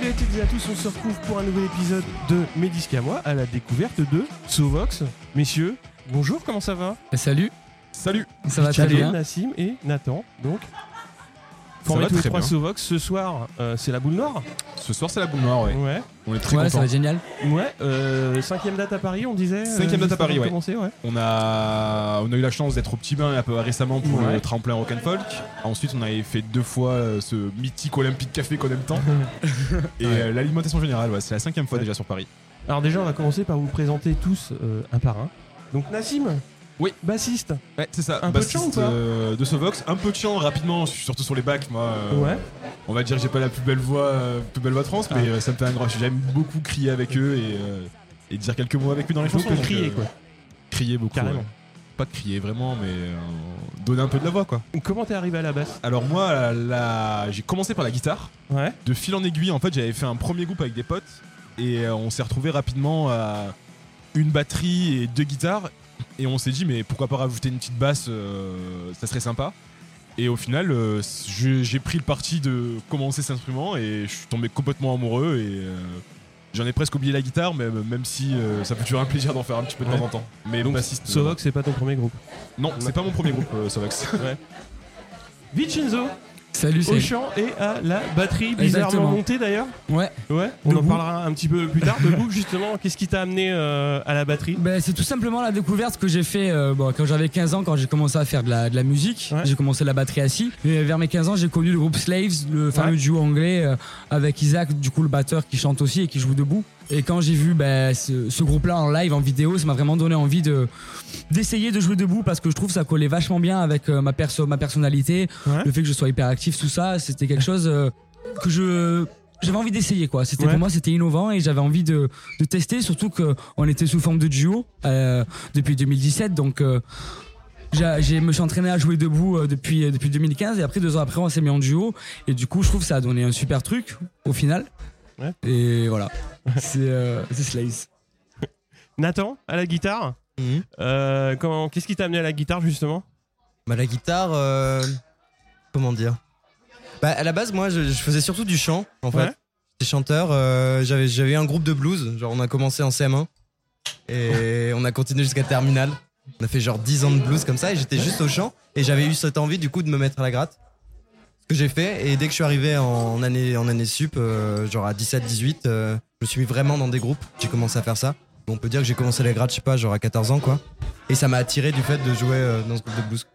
Salut à toutes et à tous, on se retrouve pour un nouvel épisode de Mes disques à moi, à la découverte de Sovox. Messieurs, bonjour, comment ça va? Salut, Salut ça va très Salut, bien. Nassim et Nathan, donc. Va tous les trois bien. Sovox, ce soir, euh, c'est la boule noire Ce soir c'est la boule noire, ouais. Ouais. On est très Ouais, ça va être génial. Ouais, euh, cinquième date à Paris, on disait. euh, Cinquième date à Paris, ouais. commencer, ouais. On a, on a eu la chance d'être au petit bain un peu récemment pour Ouais. le tremplin rock and folk. Ensuite, on avait fait deux fois euh, ce mythique Olympique Café qu'on aime tant. Et Ouais. euh, l'alimentation générale, ouais, c'est la cinquième fois Ouais. déjà sur Paris. Alors déjà, on va commencer par vous présenter tous euh, un par un. Donc Nassim Oui. Bassiste Ouais, c'est ça. Un peu de chant ou pas euh, De Sovox, un peu de chant rapidement, surtout sur les bacs. Moi, euh, Ouais. on va dire que j'ai pas la plus belle voix, euh, plus belle voix trans, mais Ah. ça me fait un grand. J'aime beaucoup crier avec eux et, et dire quelques mots avec eux dans les chansons. donc, crier, quoi. Crier beaucoup. Carrément. ouais. Pas crier vraiment, mais donner un peu de la voix, quoi. Comment t'es arrivé à la basse? Alors moi, la- la- j'ai commencé par la guitare. Ouais. De fil en aiguille, en fait, j'avais fait un premier groupe avec des potes et on s'est retrouvé rapidement à une batterie et deux guitares et on s'est dit mais pourquoi pas rajouter une petite basse, euh, ça serait sympa. Et au final, euh, j'ai pris le parti de commencer cet instrument et je suis tombé complètement amoureux et euh, j'en ai presque oublié la guitare, mais même si euh, ça fait toujours un plaisir d'en faire un petit peu de Ouais. temps en temps. Mais Donc bassiste, Sovox, c'est pas ton premier groupe. non, c'est pas mon premier groupe, euh, Sovox. Vincenzo Salut, au chant et à la batterie, bizarrement Exactement. montée d'ailleurs. Ouais. Ouais, on en parlera un petit peu plus tard. Debout, justement, qu'est-ce qui t'a amené euh, à la batterie? Ben, c'est tout simplement la découverte que j'ai fait euh, bon, quand j'avais 15 ans, quand j'ai commencé à faire de la, de la musique. Ouais. J'ai commencé la batterie assis. Et vers mes 15 ans, j'ai connu le groupe Slaves, le fameux Ouais. duo anglais euh, avec Isaac, du coup le batteur qui chante aussi et qui joue debout. Et quand j'ai vu ben, ce, ce groupe-là en live, en vidéo, ça m'a vraiment donné envie de d'essayer de jouer debout parce que je trouve que ça collait vachement bien avec euh, ma, perso ma personnalité, Ouais. le fait que je sois hyper actif, tout ça. C'était quelque chose euh, que je j'avais envie d'essayer quoi. C'était Ouais. pour moi c'était innovant et j'avais envie de, de tester surtout que on était sous forme de duo euh, depuis 2017 donc j'ai- me suis entraîné à jouer debout depuis depuis 2015 et après deux ans après on s'est mis en duo et du coup je trouve que ça a donné un super truc au final. Ouais. Et voilà. c'est euh, c'est Slays. Nathan, à la guitare. Mhm. Euh, comment, qu'est-ce qui t'a amené à la guitare justement? Bah la guitare, euh, comment dire? Bah à la base moi je, je faisais surtout du chant en fait. Ouais. J'étais chanteur, euh, j'avais j'avais eu un groupe de blues, genre on a commencé en CM1 et on a continué jusqu'à terminale. On a fait genre 10 ans de blues comme ça et j'étais juste au chant et j'avais eu cette envie du coup de me mettre à la gratte. Que j'ai fait et dès que je suis arrivé en année en année sup, euh, genre à 17 18, euh, je me suis mis vraiment dans des groupes, j'ai commencé à faire ça. On peut dire que j'ai commencé la gratte, je sais pas, genre à 14 ans quoi. Et ça m'a attiré du fait de jouer euh, dans ce groupe de blues.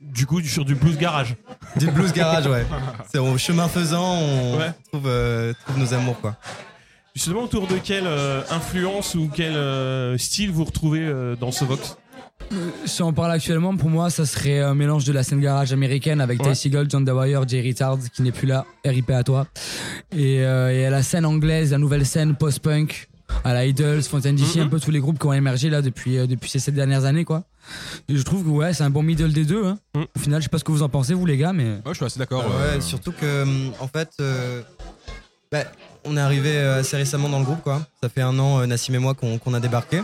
Du coup, sur du blues garage. Du blues garage, ouais. C'est au chemin faisant, on Ouais. trouve, euh, trouve nos amours, quoi. Justement, autour de quelle euh, influence ou quel euh, style vous retrouvez euh, dans ce Vox? Si on parle actuellement, pour moi, ça serait un mélange de la scène garage américaine avec Ouais. Ty Seagull, John Dewire, Jay Richards qui n'est plus là, RIP à toi. Et, euh, et à la scène anglaise, la nouvelle scène post-punk, à la Idols, Fontaine DC, Mhm. un peu tous les groupes qui ont émergé là depuis, euh, depuis ces sept dernières années, quoi. Et je trouve que ouais, c'est un bon middle des deux. Hein. Mhm. Au final, je sais pas ce que vous en pensez, vous les gars, mais. Ouais, je suis assez d'accord. ouais, euh, surtout que, en fait, euh, bah, on est arrivé assez récemment dans le groupe, quoi. Ça fait un an, euh, Nassim et moi, qu'on qu'on a débarqué.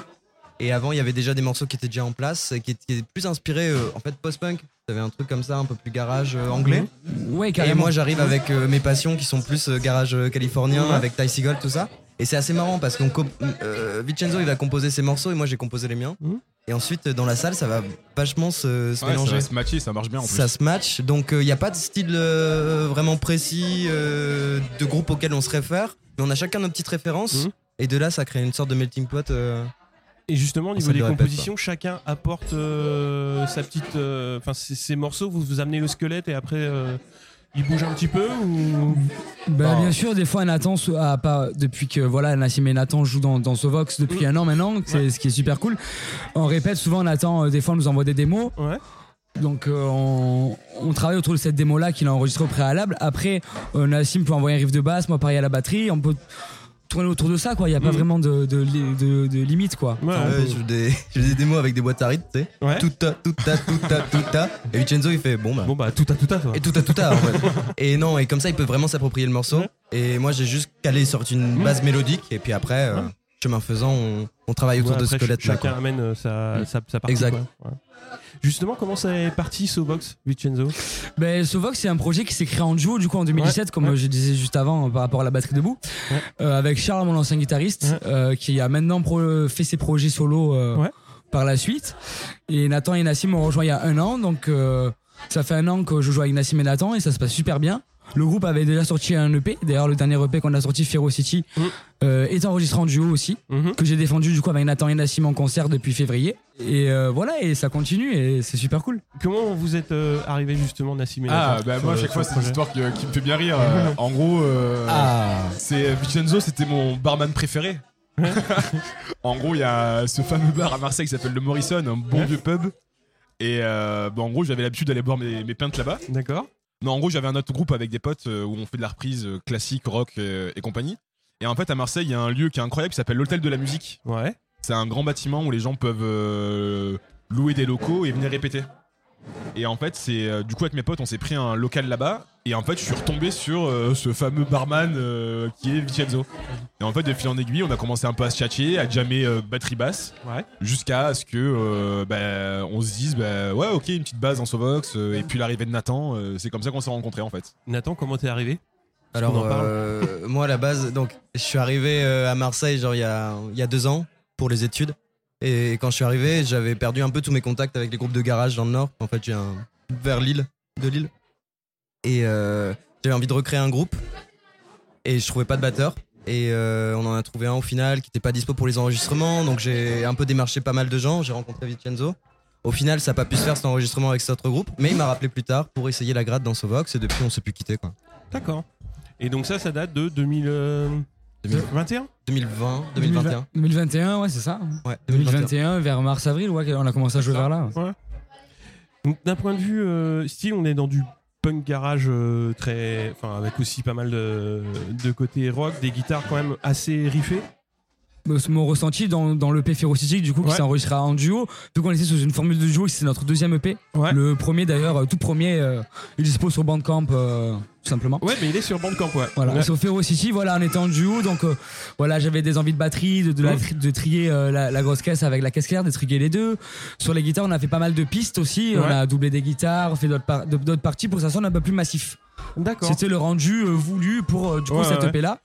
Et avant, il y avait déjà des morceaux qui étaient déjà en place, et qui étaient plus inspirés, euh, en fait, post-punk. Il y avait un truc comme ça, un peu plus garage euh, anglais. Ouais, Et carrément. moi, j'arrive avec euh, mes passions qui sont plus euh, garage californien, Ouais. avec Ty Seagull, tout ça. Et c'est assez marrant parce que Vincenzo, il va composer ses morceaux et moi, j'ai composé les miens. Mhm. Et ensuite, dans la salle, ça va vachement se, se ouais, ça mélanger. va se matcher, ça marche bien en plus. Ça se match, donc il n'y a pas de style euh, vraiment précis euh, de groupe auquel on se réfère, mais on a chacun nos petites références, Mhm. et de là ça crée une sorte de melting pot. Et justement, au niveau des répète compositions, chacun apporte euh, sa petite. euh, Enfin, ces ces morceaux, vous vous amenez le squelette et après, euh, il bouge un petit peu ou? Bah, Oh. bien sûr, des fois Nathan, ah, pas depuis que voilà Nassim et Nathan jouent dans, dans Sovox depuis un an maintenant, c'est ce qui est super cool. On répète souvent Nathan, euh, des fois nous envoie des démos. Ouais. Donc euh, on, on travaille autour de cette démo là qu'il a enregistrée au préalable. Après, euh, Nassim peut envoyer un riff de basse, moi pareil à la batterie. On peut tourner autour de ça quoi. Il y a pas Mhm. vraiment de, de, de, de limite quoi. Ouais, Enfin, on ouais, peut- je, fais des, je fais des démos avec des boîtes à rythme, tu sais. Ouais. Tout à, tout à, tout à, tout à. Et Vincenzo il fait bon bah. Bon, bah, tout à tout à toi. Et tout à tout à en fait. Et non, et comme ça il peut vraiment s'approprier le morceau. Ouais. Et moi j'ai juste calé sur une base mélodique, et puis après, euh, Ouais. chemin faisant, on, on travaille autour Ouais, de ce squelette là. Chacun amène euh, sa, sa, sa partie. Exact. quoi. Justement, comment ça est parti Sovox, Vincenzo? Ben, Sovox, c'est un projet qui s'est créé en duo, du coup, en 2017, comme ouais. je disais juste avant, euh, par rapport à la batterie debout, Ouais. euh, avec Charles, mon ancien guitariste, euh, qui a maintenant pro- fait ses projets solo euh, par la suite. Et Nathan et Nassim m'ont rejoint il y a un an, donc euh, ça fait un an que je joue avec Nassim et Nathan, et ça se passe super bien. Le groupe avait déjà sorti un EP, d'ailleurs le dernier EP qu'on a sorti, Fero City, Mhm. euh, est enregistré en duo aussi, Mhm. que j'ai défendu du coup avec Nathan et Nassim en concert depuis février. Et euh, voilà, et ça continue, et c'est super cool. Comment vous êtes euh, arrivé justement, Nassim et Ah, Nathan, bah sur moi, à chaque fois, c'est une histoire qui, qui me fait bien rire. Euh, en gros, euh, Ah c'est Vincenzo, c'était mon barman préféré. en gros, il y a ce fameux bar à Marseille qui s'appelle le Morrison, un bon vieux pub. Et euh, bah, en gros, j'avais l'habitude d'aller boire mes, mes pintes là-bas. D'accord. Non, en gros, j'avais un autre groupe avec des potes euh, où on fait de la reprise euh, classique, rock euh, et compagnie. Et en fait, à Marseille, il y a un lieu qui est incroyable qui s'appelle l'Hôtel de la Musique. Ouais. C'est un grand bâtiment où les gens peuvent euh, louer des locaux et venir répéter. Et en fait, c'est euh, du coup avec mes potes, on s'est pris un local là-bas. Et en fait, je suis retombé sur euh, ce fameux barman euh, qui est Vincenzo. Et en fait, de fil en aiguille, on a commencé un peu à se tchatcher, à jammer euh, batterie basse, Ouais. jusqu'à ce que euh, bah, on se dise, bah, ouais, ok, une petite base en Sovox. euh, et puis l'arrivée de Nathan, euh, c'est comme ça qu'on s'est rencontrés en fait. Nathan, comment t'es arrivé? Alors, On en parle euh, moi, à la base, donc, je suis arrivé euh, à Marseille, genre, il y a, il y a deux ans, pour les études. Et quand je suis arrivé, j'avais perdu un peu tous mes contacts avec les groupes de garage dans le Nord. En fait, j'ai un. vers Lille, de Lille. Et euh, j'avais envie de recréer un groupe. Et je trouvais pas de batteur. Et euh, on en a trouvé un au final qui n'était pas dispo pour les enregistrements. Donc, j'ai un peu démarché pas mal de gens. J'ai rencontré Vincenzo. Au final, ça n'a pas pu se faire cet enregistrement avec cet autre groupe. Mais il m'a rappelé plus tard pour essayer la grade dans Sovox. Et depuis, on s'est plus quitté, quoi. D'accord. Et donc ça, ça date de 2021 2020, 2021. 2021, ouais, c'est ça. Ouais, 2021. 2021, vers mars-avril, ouais, on a commencé à jouer vers là. Donc d'un point de vue euh, style, on est dans du punk garage euh, très, enfin avec aussi pas mal de, de côté rock, des guitares quand même assez riffées. Euh, Mon ressenti dans, dans l'EP Ferocity, du coup, qui Ouais. s'est enregistré en duo. Donc, on était sous une formule de duo, c'est notre deuxième EP. Ouais. Le premier, d'ailleurs, euh, tout premier, euh, il est dispo sur Bandcamp, euh, tout simplement. Ouais, mais il est sur Bandcamp, ouais. Voilà, Ouais. sur Ferocity, voilà, on était en duo, donc euh, voilà, j'avais des envies de batterie, de, de, la- de trier la, la grosse caisse avec la caisse claire, de trier les deux. Sur les guitares, on a fait pas mal de pistes aussi, on Ouais. a doublé des guitares, fait d'autres par- parties pour que ça sonne un peu plus massif. D'accord. C'était le rendu voulu pour du coup Ouais, cette ouais. EP là.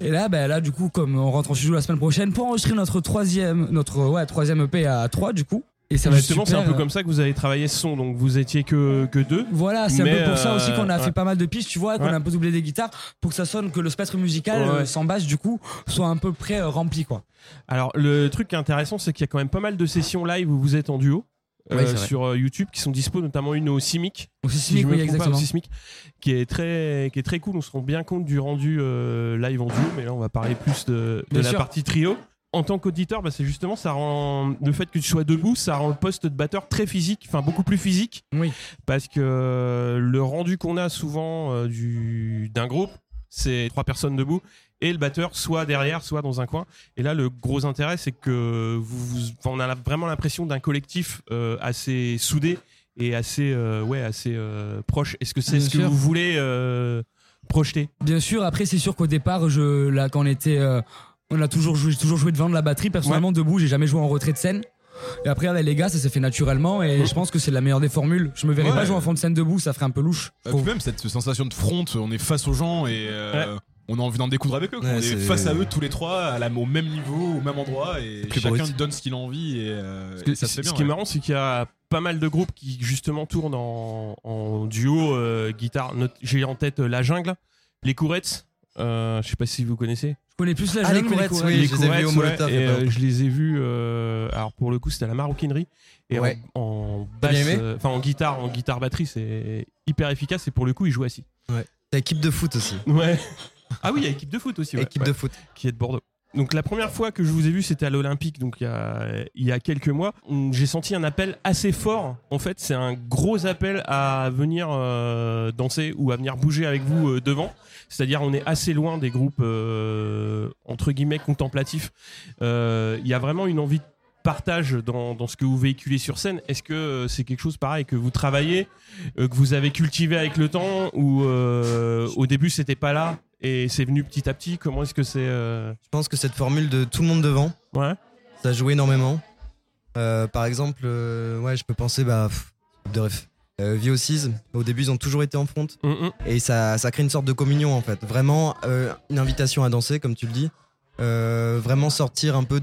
Et là, ben là, du coup, comme on rentre en studio la semaine prochaine pour enregistrer notre troisième, notre ouais, troisième EP à 3 du coup. Et ça va être Justement, c'est un peu comme ça que vous avez travaillé ce son, donc vous étiez que, que deux. Voilà, c'est un peu pour ça euh, aussi qu'on a ouais. fait pas mal de pistes, tu vois, qu'on Ouais. a un peu doublé des guitares pour que ça sonne, que le spectre musical Ouais, euh, sans basse, du coup, soit un peu près euh, rempli, quoi. Alors, le truc qui est intéressant, c'est qu'il y a quand même pas mal de sessions live où vous êtes en duo. Ouais, euh, sur euh, YouTube qui sont dispo notamment une au Simic. Si oui, pas, au Sismic, qui est très qui est très cool. On se rend bien compte du rendu euh, live en duo mais là on va parler plus de, la sûr. partie trio. En tant qu'auditeur bah, c'est justement ça rend le fait que tu sois debout ça rend le poste de batteur très physique enfin beaucoup plus physique. Oui. parce que le rendu qu'on a souvent euh, du d'un groupe c'est trois personnes debout et le batteur soit derrière soit dans un coin et là le gros intérêt c'est que vous, vous- enfin, on a vraiment l'impression d'un collectif euh, assez soudé et assez euh, ouais assez euh, proche est-ce que c'est Bien ce que sûr. vous voulez euh, projeter? Bien sûr, après, c'est sûr qu'au départ, je, là, quand on était, euh, on a toujours joué, j'ai toujours joué devant de la batterie. Personnellement, debout, j'ai jamais joué en retrait de scène. Et après, avec les gars, ça s'est fait naturellement et je pense que c'est la meilleure des formules. Je me verrais Ouais. pas jouer en fond de scène debout, ça ferait un peu louche. Euh, Faut- puis même cette sensation de front, on est face aux gens et euh, on a envie d'en découdre avec eux. Ouais, on est, c'est- face à eux tous les trois, à la- au même niveau, au même endroit et Plus chacun brut. donne ce qu'il a envie et, euh, Parce que et ça se ce qui est ouais. marrant, c'est qu'il y a pas mal de groupes qui justement tournent en, en duo euh, guitare. J'ai en tête euh, La Jungle, Les Courettes. euh, je sais pas si vous connaissez. Je connais plus la Ah, les jungle, mais courettes, oui. les je les ai vus au Courettes, Molotov, ouais, il y a et, pas euh, longtemps. je les ai vus. euh, alors pour le coup, c'était à la maroquinerie et en- Ouais. basse, euh, enfin en guitare, en guitare batterie, c'est hyper efficace. Et pour le coup, ils jouent assis. T'as équipe de foot aussi. Ouais. Ah oui, il y a équipe de foot aussi. ouais. équipe Ouais. de foot. qui est de Bordeaux. Donc la première fois que je vous ai vu, c'était à l'Olympique, donc il y a, il y a quelques mois. Hum, J'ai senti un appel assez fort. En fait, c'est un gros appel à venir euh, danser ou à venir bouger avec vous euh, devant. C'est-à-dire, on est assez loin des groupes euh, entre guillemets contemplatifs. Il y a vraiment une envie de partage dans, dans ce que vous véhiculez sur scène. Est-ce que euh, c'est quelque chose pareil que vous travaillez, euh, que vous avez cultivé avec le temps, ou euh, au début c'était pas là et c'est venu petit à petit? Comment est-ce que c'est euh, Je pense que cette formule de tout le monde devant, Ouais. ça joue énormément. Euh, par exemple, ouais, je peux penser, bah, pff, de ref. Euh, VOCs, au début, ils ont toujours été en front. Hum, hum. Et ça, ça crée une sorte de communion, en fait. Vraiment, une invitation à danser, comme tu le dis. Vraiment sortir un peu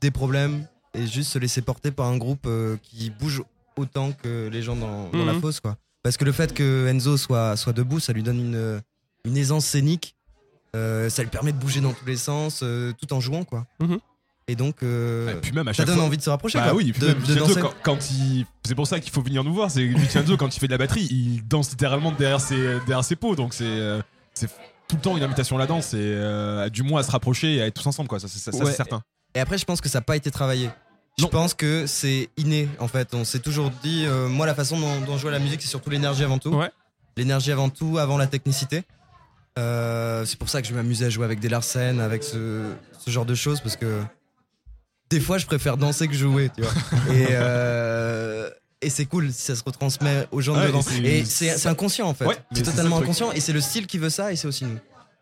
des problèmes et juste se laisser porter par un groupe euh, qui bouge autant que les gens dans, dans la Mhm. fosse, quoi. Parce que le fait que Enzo soit, soit debout, ça lui donne une, une aisance scénique. Euh, ça lui permet de bouger dans tous les sens, euh, tout en jouant, quoi. Mhm. Et donc, euh, Et puis même à ça donne fois. envie de se rapprocher, Bah quoi. oui, de, même de danser. quand, quand il. C'est pour ça qu'il faut venir nous voir. C'est Vincenzo, quand il fait de la batterie, il danse littéralement derrière ses, derrière ses pots. Donc c'est euh, c'est tout le temps une invitation à la danse et euh, du moins à se rapprocher et à être tous ensemble, quoi. Ça, c'est ça, ça, Ouais. c'est certain. Et après, je pense que ça n'a pas été travaillé. Je pense que c'est inné, en fait. On s'est toujours dit, euh, moi, la façon dont, dont je joue à la musique, c'est surtout l'énergie avant tout. Ouais. L'énergie avant tout, avant la technicité. Euh, c'est pour ça que je m'amusais à jouer avec des Larsen, avec ce, ce genre de choses, parce que des fois, je préfère danser que jouer, tu vois. et euh, et c'est cool si ça se retransmet aux gens de devant. et c'est- inconscient, en fait. Ouais, c'est totalement inconscient, et c'est le style qui veut ça, et c'est aussi nous.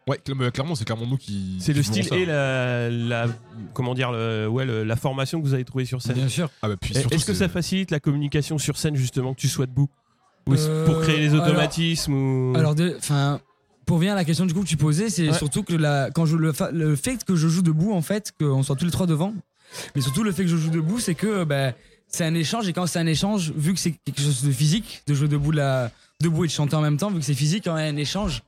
Ouais, clairement, c'est clairement nous qui. C'est le style ça. et la, la comment dire le, ouais, le- la formation que vous avez trouvée sur scène. Bien sûr. Ah bah, Est-ce que ça facilite la communication sur scène justement que tu sois debout Ou est-ce Euh, pour créer les alors- automatismes ou... Alors, de- enfin, pour venir à la question du coup que tu posais, c'est Ouais. surtout que la, quand je le, le fait que je joue debout, en fait, qu'on soit tous les trois devant, mais surtout le fait que je joue debout, c'est que ben, c'est un échange et quand c'est un échange, vu que c'est quelque chose de physique, de jouer debout, de la, debout et de chanter en même temps, vu que c'est physique, quand il y a un échange,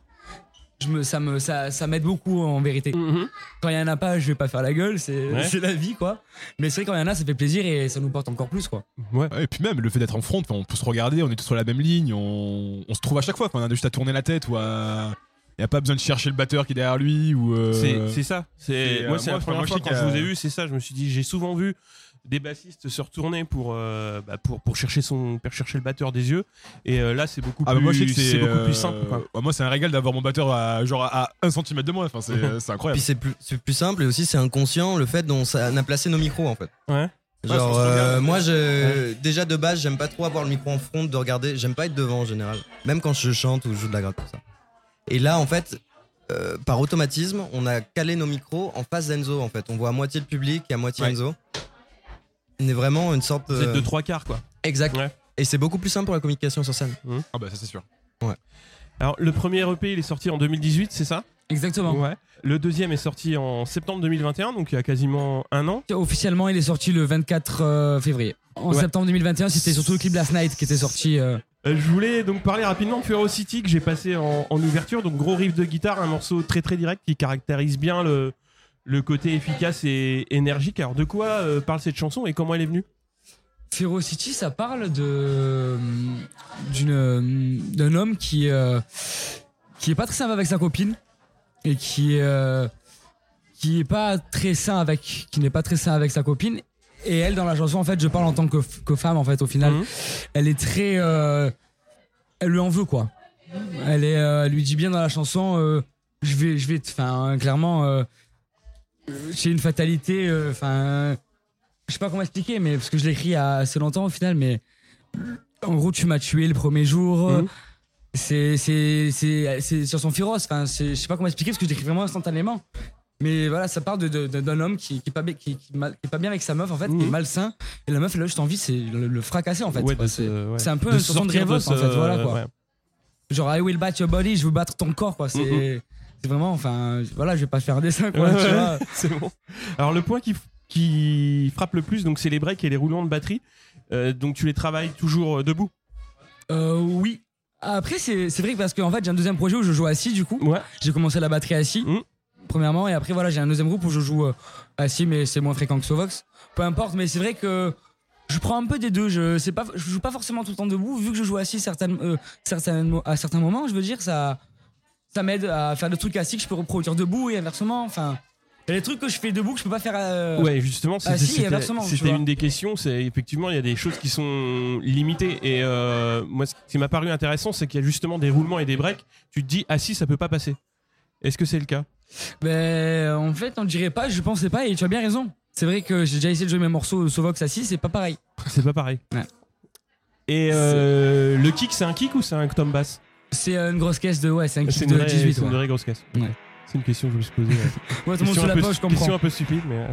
je me, ça me, ça, ça m'aide beaucoup en vérité. Mhm. Quand il y en a pas, je vais pas faire la gueule, c'est Ouais. c'est la vie quoi. Mais c'est vrai quand il y en a, ça fait plaisir et ça nous porte encore plus quoi. Ouais. Et puis même le fait d'être en front, on peut se regarder, on est tous sur la même ligne, on, on se trouve à chaque fois. On a juste à tourner la tête ou à. Y a pas besoin de chercher le batteur qui est derrière lui ou. euh, C'est c'est ça. C'est moi euh, c'est la première fois quand je vous ai vu, c'est ça. Je me suis dit j'ai souvent vu des bassistes se retourner pour euh, bah, pour pour chercher son pour chercher le batteur des yeux et euh, là c'est beaucoup Ah plus bah moi je sais que c'est beaucoup euh, plus simple quoi. bah, moi c'est un régal d'avoir mon batteur à genre à 1 cm de moi. Enfin c'est c'est Puis incroyable. c'est plus, c'est plus simple et aussi c'est inconscient le fait dont ça- on a placé nos micros en fait. Ouais. Genre, euh, moi, je, déjà de base, j'aime pas trop avoir le micro en front, de regarder. J'aime pas être devant en général, même quand je chante ou je joue de la gratte, tout ça. Et là, en fait, euh, par automatisme, on a calé nos micros en face d'Enzo. En fait, on voit à moitié le public et à moitié Ouais. Enzo. On est vraiment une sorte. Vous êtes de trois quarts quoi. Exact. Ouais. Et c'est beaucoup plus simple pour la communication sur scène. Ah bah ça c'est sûr. Alors le premier EP il est sorti en 2018 c'est ça? Exactement. Ouais. Le deuxième est sorti en septembre 2021 donc il y a quasiment un an. Officiellement, il est sorti le 24 euh, février. En Ouais. septembre 2021, c'était surtout le clip Last Night qui était sorti. euh, Euh, je voulais donc parler rapidement de Ferocity que j'ai passé en, en ouverture. Donc gros riff de guitare, un morceau très très direct qui caractérise bien le, le côté efficace et énergique. Alors de quoi euh, parle cette chanson et comment elle est venue? Ferocity, ça parle de d'une d'un homme qui euh, qui est pas très sympa avec sa copine et qui euh, qui est pas très sain avec qui n'est pas très sain avec sa copine et elle dans la chanson en fait je parle en tant que, que femme en fait au final Mhm. elle est très euh, elle lui en veut quoi elle est euh, elle lui dit bien dans la chanson euh, je vais je vais enfin clairement j'ai une fatalité euh, enfin je sais pas comment expliquer mais parce que je l'ai écrit il y a assez longtemps au final mais en gros tu m'as tué le premier jour Mhm. c'est c'est c'est c'est sur son féroce enfin c'est- je sais pas comment expliquer parce que je l'écris vraiment instantanément mais voilà ça parle de- de- de- d'un homme qui, qui est pas bien qui, qui mal- qui est pas bien avec sa meuf en fait qui est Mhm. malsain et la meuf elle a juste envie c'est le, le fracasser en fait Ouais, c'est ouais. c'est un peu une chanson de révolte en fait voilà quoi genre I will bat your body je veux battre ton corps quoi c'est Mhm. C'est vraiment enfin voilà je vais pas faire un dessin quoi Ouais, tu ouais, vois. c'est bon. Alors le point qui, qui frappe le plus, donc c'est les breaks et les roulements de batterie. Euh, donc tu les travailles toujours euh, debout? Euh, oui après c'est c'est vrai que parce qu'en fait j'ai un deuxième projet où je joue assis du coup Ouais. J'ai commencé la batterie assis, Mhm. premièrement, et après, voilà, j'ai un deuxième groupe où je joue euh, assis, mais c'est moins fréquent que Sovox. Peu importe, mais c'est vrai que je prends un peu des deux. Je, sais pas, je joue pas forcément tout le temps debout, vu que je joue assis certaines, euh, certaines- à certains moments, je veux dire, ça, ça m'aide à faire des trucs assis que je peux reproduire debout et inversement. Enfin, il y a des trucs que je fais debout que je peux pas faire. euh, Ouais, justement, Ah, c'était si, une des questions. C'est effectivement, il y a des choses qui sont limitées. Et euh, moi, ce qui m'a paru intéressant, c'est qu'il y a justement des roulements et des breaks. Tu te dis, ah si, ça peut pas passer. Est-ce que c'est le cas? Ben, en fait, on dirait pas, je pensais pas, et tu as bien raison. C'est vrai que j'ai déjà essayé de jouer mes morceaux Sovox assis, c'est pas pareil. C'est pas pareil. Ouais. Et euh, le kick, c'est un kick ou c'est un tom bass? C'est euh, une grosse caisse de, ouais, c'est un une, de vraie- 18. c'est une vraie grosse caisse. Ouais. C'est une question que je me suis posée. ouais. Tout le monde sous la poche, je comprends. question un peu stupide, mais.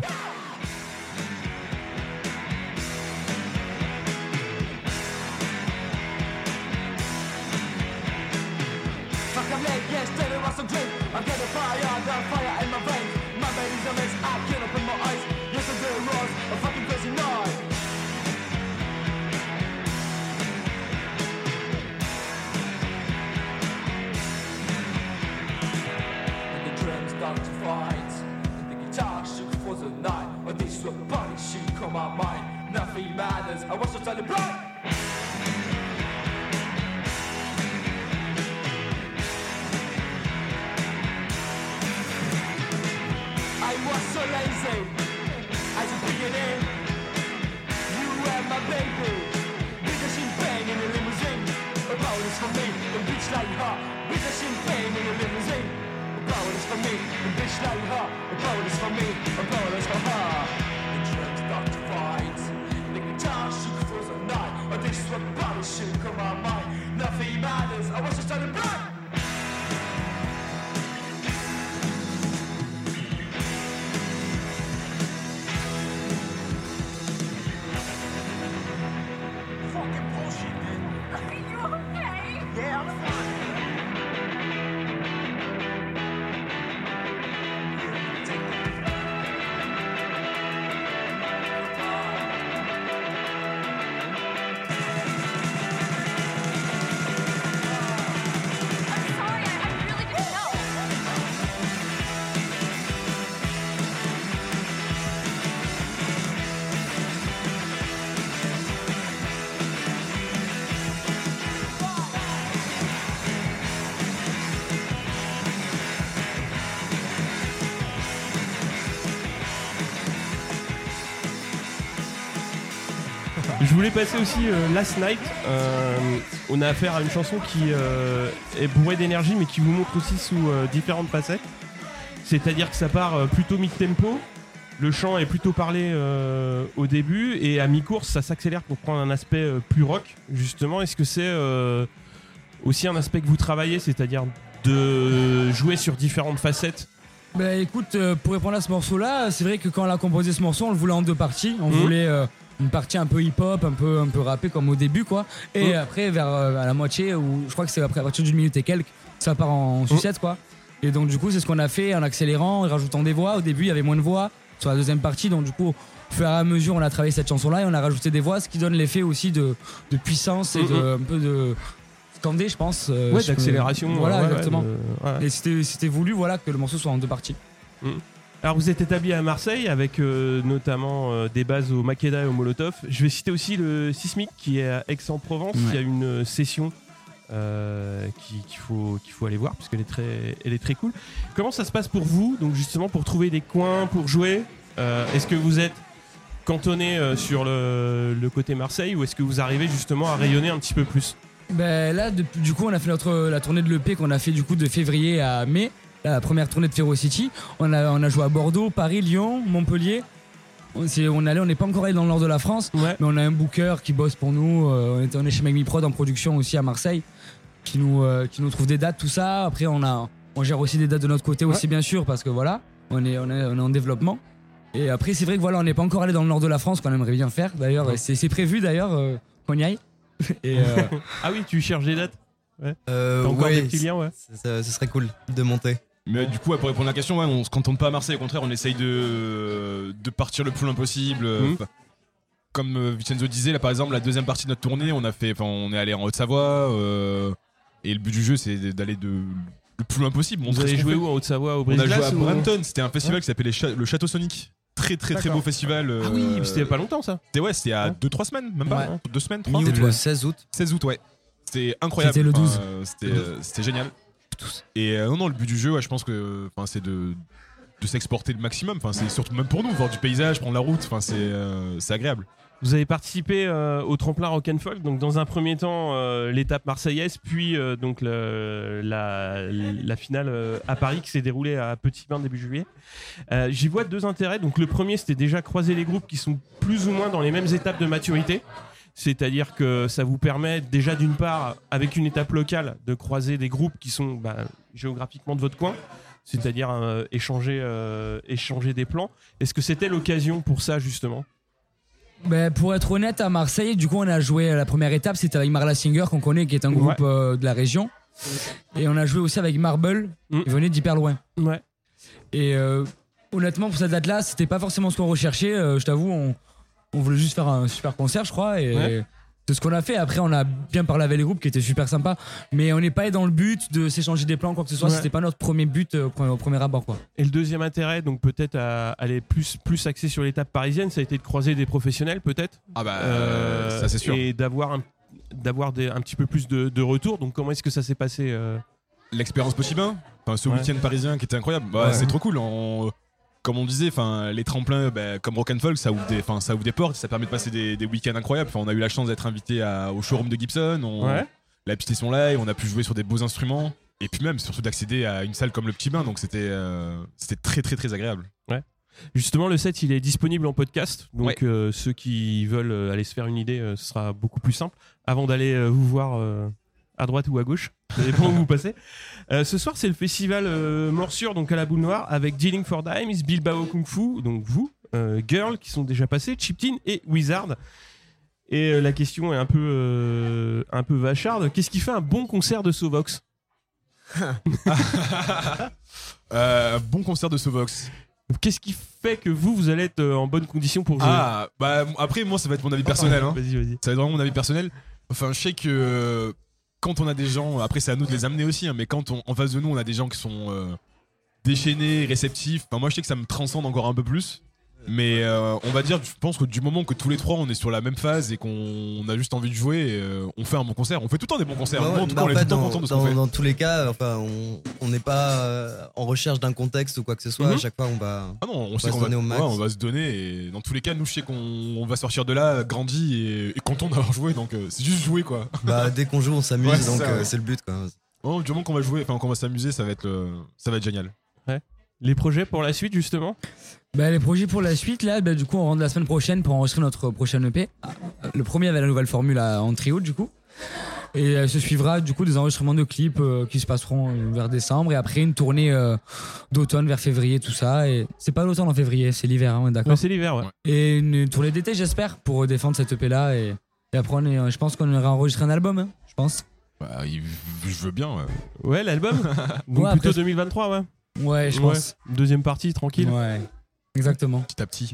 Voulais passer aussi euh, Last Night. Euh, on a affaire à une chanson qui euh, est bourrée d'énergie, mais qui vous montre aussi sous différentes facettes. C'est-à-dire que ça part plutôt mid-tempo. Le chant est plutôt parlé au début et à mi-course, ça s'accélère pour prendre un aspect plus rock. Justement, est-ce que c'est aussi un aspect que vous travaillez, c'est-à-dire de jouer sur différentes facettes? Bah écoute, pour répondre à ce morceau-là, c'est vrai que quand on a composé ce morceau, on le voulait en deux parties. On Mhm. voulait une partie un peu hip-hop, un peu, un peu rappé comme au début, quoi. Et après, vers euh, à la moitié, ou je crois que c'est après à partir d'une minute et quelques, ça part en sucette, quoi. Et donc du coup, c'est ce qu'on a fait en accélérant, en rajoutant des voix. Au début, il y avait moins de voix sur la deuxième partie, donc du coup. Au fur et à mesure, on a travaillé cette chanson-là et on a rajouté des voix, ce qui donne l'effet aussi de, de puissance et de, un peu de scandé, je pense. euh, Ouais, d'accélération. Voilà, ouais, ouais, exactement. de- ouais. Et c'était voulu, voilà, que le morceau soit en deux parties. Alors vous êtes établi à Marseille avec euh, notamment euh, des bases au Makeda et au Molotov. Je vais citer aussi le Sismic qui est à Aix-en-Provence. Ouais. Il y a une euh, session euh, qui- qu'il faut, qu'il faut aller voir parce qu'elle est, très, elle est très cool. Comment ça se passe pour vous Donc justement pour trouver des coins pour jouer Est-ce que vous êtes cantonné sur le, le côté Marseille ou est-ce que vous arrivez justement à rayonner un petit peu plus? Ben là, du coup, on a fait notre la tournée de l'EP qu'on a fait du coup de février à mai, la première tournée de Ferro City. On a on a joué à Bordeaux, Paris, Lyon, Montpellier. On, s'est- on allait, on n'est pas encore allé dans le nord de la France, Ouais. mais on a un booker qui bosse pour nous. euh, on, est, on est chez Magmi Prod en production aussi à Marseille, qui nous euh, qui nous trouve des dates, tout ça. Après, on a on gère aussi des dates de notre côté aussi bien sûr parce que voilà, on est on est, on est en développement. Et après, c'est vrai que voilà, on n'est pas encore allé dans le nord de la France qu'on aimerait bien faire. D'ailleurs, Ouais. c'est c'est prévu d'ailleurs euh, qu'on y aille. Et euh, Ah oui, tu cherches des dates? Euh, T'as encore ouais, des petits liens, ouais. ça- ce serait cool de monter. Mais du coup, pour répondre à la question, ouais, on se contente pas à Marseille, au contraire, on essaye de, de partir le plus loin possible. Mhm. Enfin, Comme euh, Vincenzo disait, là par exemple, la deuxième partie de notre tournée, on a fait, enfin, on est allé en Haute-Savoie, euh, et le but du jeu, c'est d'aller de le plus loin possible. Vous montrer avez joué où en Haute-Savoie au On a joué à ou- Brampton, c'était un festival qui s'appelait Cha- le Château Sonic. Très très très beau festival. Ah oui, euh, mais c'était pas longtemps ça. C'était ouais, c'était à Ouais. 2-3 semaines, même pas, Ouais. 2 semaines, 3 C'était le ouais. 16 août. 16 août, ouais. C'était incroyable. C'était le Enfin, 12. euh, C'était euh, Et euh, non, non, le but du jeu, je pense que c'est de, de s'exporter le maximum. C'est surtout même pour nous, voir du paysage, prendre la route. C'est euh, agréable. Vous avez participé euh, au tremplin Rock'n'Folk, donc dans un premier temps euh, l'étape marseillaise, puis donc la, la finale à Paris qui s'est déroulée à Petit Bain début juillet. J'y vois deux intérêts. Donc le premier, c'était déjà croiser les groupes qui sont plus ou moins dans les mêmes étapes de maturité. C'est-à-dire que ça vous permet déjà d'une part, avec une étape locale, de croiser des groupes qui sont bah, géographiquement de votre coin, c'est-à-dire euh, échanger, euh, échanger des plans. Est-ce que c'était l'occasion pour ça justement? Ben, pour être honnête, à Marseille, du coup, on a joué la première étape, c'était avec Marla Singer qu'on connaît, qui est un groupe euh, de la région. Et on a joué aussi avec Marble, Mm. qui venait d'hyper loin. Ouais. Et honnêtement, pour cette date-là, c'était pas forcément ce qu'on recherchait. je t'avoue, on, on voulait juste faire un super concert, je crois. Et Ouais. c'est ce qu'on a fait. Après, on a bien parlé avec les groupes qui étaient super sympas. Mais on n'est pas allé dans le but de s'échanger des plans, quoi que ce soit. Ouais. C'était pas notre premier but euh, au premier, au premier abord, quoi. Et le deuxième intérêt, donc peut-être à aller plus, plus axé sur l'étape parisienne, ça a été de croiser des professionnels, peut-être. Ah bah, Euh, ça c'est sûr. Et d'avoir un, d'avoir des- un petit peu plus de, de retour. Donc comment est-ce que ça s'est passé euh? L'expérience Pochibin, enfin, ce Ouais. week-end parisien qui était incroyable, bah, Ouais. c'est trop cool. Comme on disait, enfin, les tremplins bah, comme Rock and Folk, ça ouvre des, enfin, ça ouvre des portes, ça permet de passer des, des week-ends incroyables. Enfin, on a eu la chance d'être invité à- au showroom de Gibson, on, Ouais. la piste est son live, on a pu jouer sur des beaux instruments, et puis même surtout d'accéder à une salle comme le Petit Bain, donc c'était euh, c'était très très très agréable. Justement, le set, il est disponible en podcast. Donc, Ouais. euh, ceux qui veulent euh, aller se faire une idée, euh, ce sera beaucoup plus simple. Avant d'aller vous voir à droite ou à gauche, ça dépend où vous passez. Euh, ce soir, c'est le festival euh, Morsure, donc à la boule noire, avec Dealing for Dimes, Bilbao Kung Fu, donc vous, euh, Girl, qui sont déjà passés, Chiptin et Wizard. Et euh, la question est un peu, euh, un peu vacharde. Qu'est-ce qui fait un bon concert de Sovox? Euh, bon concert de Sovox. Qu'est-ce qui fait que vous, vous allez être en bonne condition pour jouer? Ah, bah après, moi ça va être mon avis personnel. Hein. Vas-y, vas-y. Ça va être vraiment mon avis personnel. Enfin, je sais que euh, quand on a des gens, après c'est à nous de les amener aussi, hein, mais quand on, en face de nous on a des gens qui sont euh, déchaînés, réceptifs, enfin, moi je sais que ça me transcende encore un peu plus. Mais euh, on va dire, je pense que du moment que tous les trois on est sur la même phase et qu'on a juste envie de jouer, euh, on fait un bon concert. On fait tout le temps des bons concerts. Ouais, Moi, en tout bah, cas, on est tout le temps dans, content de ce qu'on dans- fait. dans tous les cas, enfin, on on n'est pas euh, en recherche d'un contexte ou quoi que ce soit. Mhm. À chaque fois, on va. Ah non, on, sait va se va, donner au max. ouais, on va se donner et dans tous les cas, nous je sais qu'on on va sortir de là grandi et, et content d'avoir joué. Donc euh, c'est juste jouer quoi. Bah, dès qu'on joue, on s'amuse, Ouais, donc euh, c'est le but. Quoi. Oh, du moment qu'on va jouer, enfin qu'on va s'amuser, ça va être, le- ça va être génial. Les projets pour la suite, justement? Bah, les projets pour la suite, là, bah, du coup, on rentre la semaine prochaine pour enregistrer notre prochain EP. Le premier avec la nouvelle formule à- en trio, du coup. Et euh, se suivra, du coup, des enregistrements de clips euh, qui se passeront euh, vers décembre. Et après, une tournée euh, d'automne vers février, tout ça. Et c'est pas l'automne en février, c'est l'hiver, hein, d'accord. Ouais, C'est l'hiver, ouais. Et une tournée d'été, j'espère, pour défendre cette EP là. Et, et après, est- euh, je pense qu'on aura enregistré un album, hein, je pense. Bah, je veux bien. ouais. Ouais, l'album Donc Ouais, plutôt après- 2023, ouais. Ouais, je Ouais. pense. Deuxième partie, tranquille. Ouais, exactement. Petit à petit.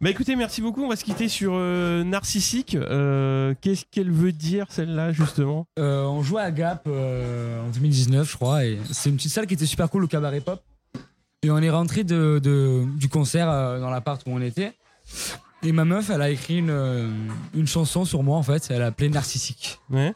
Bah écoutez, merci beaucoup. On va se quitter sur euh, Narcissique. Euh, Qu'est-ce qu'elle veut dire, celle-là, justement? Euh, on jouait à Gap euh, en 2019, je crois, et c'est une petite salle qui était super cool, le cabaret pop. Et on est rentré de, de- du concert dans l'appart où on était. Et ma meuf, elle a écrit une, euh, une chanson sur moi, en fait. Elle a appelé Narcissique. Ouais.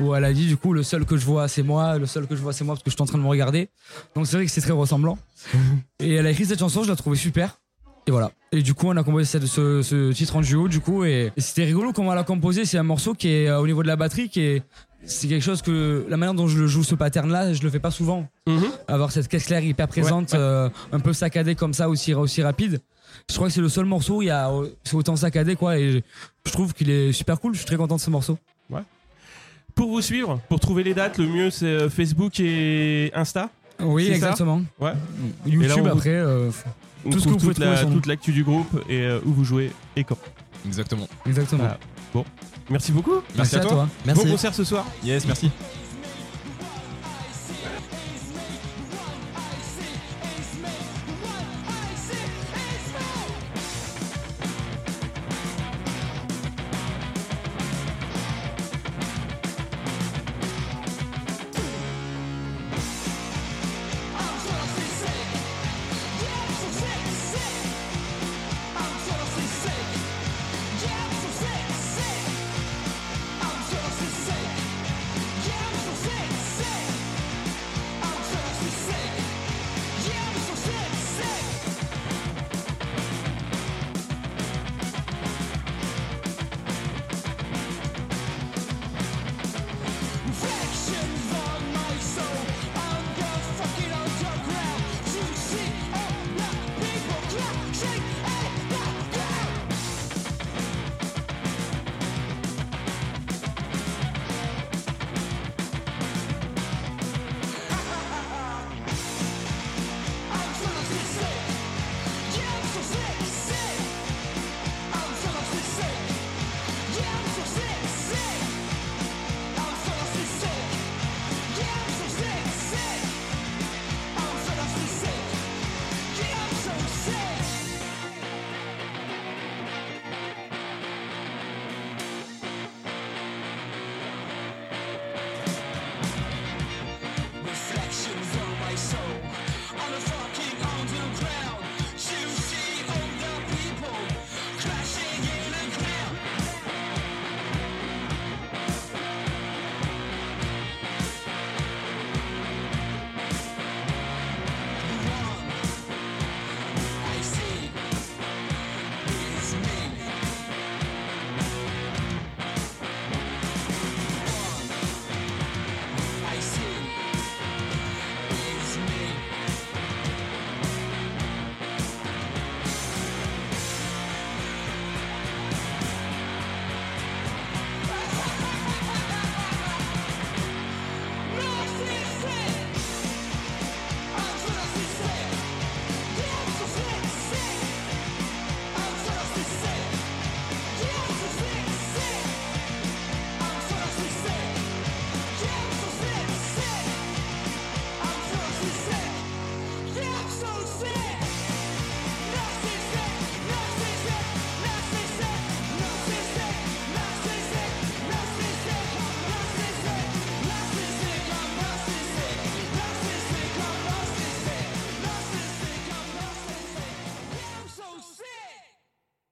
Où elle a dit, du coup, le seul que je vois, c'est moi. Le seul que je vois, c'est moi, parce que je suis en train de me regarder. Donc c'est vrai que c'est très ressemblant. et elle a écrit cette chanson, je la trouvais super. Et voilà. Et du coup, on a composé cette- ce, ce titre en duo, du coup. Et, et c'était rigolo comment on l'a composé. C'est un morceau qui est euh, au niveau de la batterie, qui est. C'est quelque chose que. La manière dont je le joue, ce pattern-là, je le fais pas souvent. Mhm. Avoir cette caisse claire hyper présente, Ouais, ouais. euh, un peu saccadée comme ça, aussi, aussi rapide. Je crois que c'est le seul morceau où il y a. euh, C'est autant saccadé, quoi. Et je, je trouve qu'il est super cool. Je suis très content de ce morceau. Pour vous suivre, pour trouver les dates, le mieux c'est euh, Facebook et Insta. Oui, exactement. Ouais. Et là, YouTube, après. euh, On Tout ce que vous pouvez toute trouver la- toute l'actu du groupe et euh, où vous jouez et quand. Exactement. exactement. Voilà. Merci beaucoup. Merci, à toi. Merci. Bon concert ce soir. Yes, merci.